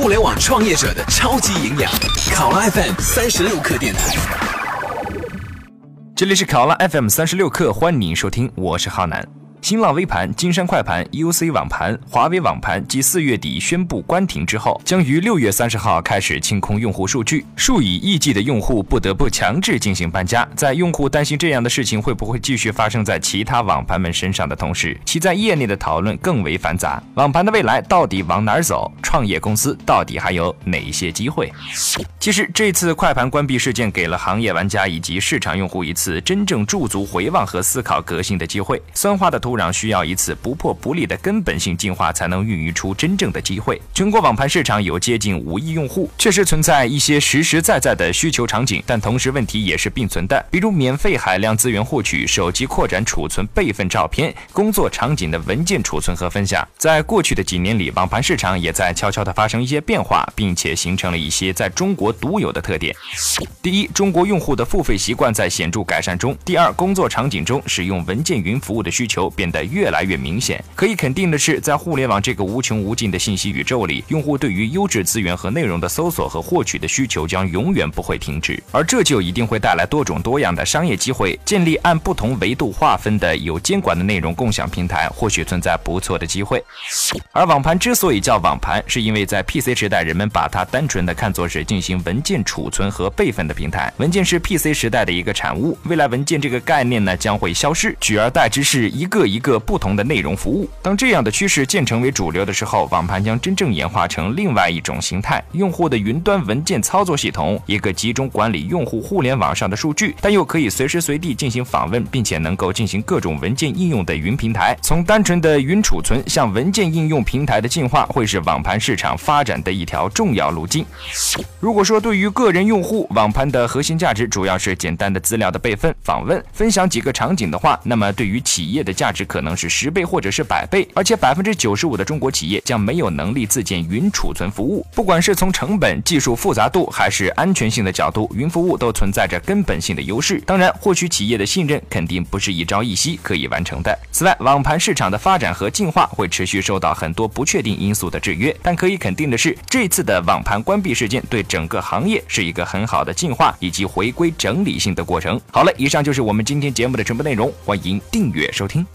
互联网创业者的超级营养，考拉 FM 三十六课电台。这里是考拉 FM 三十六课，欢迎您收听，我是浩南。新浪微盘、金山快盘、UC 网盘、华为网盘继四月底宣布关停之后，将于六月三十号开始清空用户数据，数以亿计的用户不得不强制进行搬家。在用户担心这样的事情会不会继续发生在其他网盘们身上的同时，其在业内的讨论更为繁杂。网盘的未来到底往哪儿走？创业公司到底还有哪些机会？其实这次快盘关闭事件给了行业玩家以及市场用户一次真正驻足回望和思考革新的机会。酸化的土壤需要一次不破不立的根本性进化，才能孕育出真正的机会。全国网盘市场有接近五亿用户，确实存在一些实实在在的需求场景，但同时问题也是并存的，比如免费海量资源获取、手机扩展储存备份照片、工作场景的文件储存和分享。在过去的几年里，网盘市场也在悄悄地发生一些变化，并且形成了一些在中国独有的特点。第一，中国用户的付费习惯在显著改善中；第二，工作场景中使用文件云服务的需求变得越来越明显。可以肯定的是，在互联网这个无穷无尽的信息宇宙里，用户对于优质资源和内容的搜索和获取的需求将永远不会停止，而这就一定会带来多种多样的商业机会。建立按不同维度划分的有监管的内容共享平台，或许存在不错的机会。而网盘之所以叫网盘，是因为在 PC 时代，人们把它单纯的看作是进行文件储存和备份的平台。文件是 PC 时代的一个产物，未来文件这个概念呢将会消失，取而代之是一个一个不同的内容服务。当这样的趋势渐成为主流的时候，网盘将真正演化成另外一种形态：用户的云端文件操作系统，一个集中管理用户互联网上的数据，但又可以随时随地进行访问，并且能够进行各种文件应用的云平台。从单纯的云储存向文件应用平台的进化，会是网盘市场发展的一条重要路径。如果说对于个人用户，网盘的核心价值主要是简单的资料的备份、访问、分享几个场景的话，那么对于企业的价值值可能是十倍或者是百倍。而且百分之九十五的中国企业将没有能力自建云储存服务。不管是从成本、技术复杂度还是安全性的角度，云服务都存在着根本性的优势。当然，获取企业的信任肯定不是一朝一夕可以完成的。此外，网盘市场的发展和进化会持续受到很多不确定因素的制约。但可以肯定的是，这次的网盘关闭事件对整个行业是一个很好的进化以及回归整理性的过程。好了，以上就是我们今天节目的全部内容，欢迎订阅收听。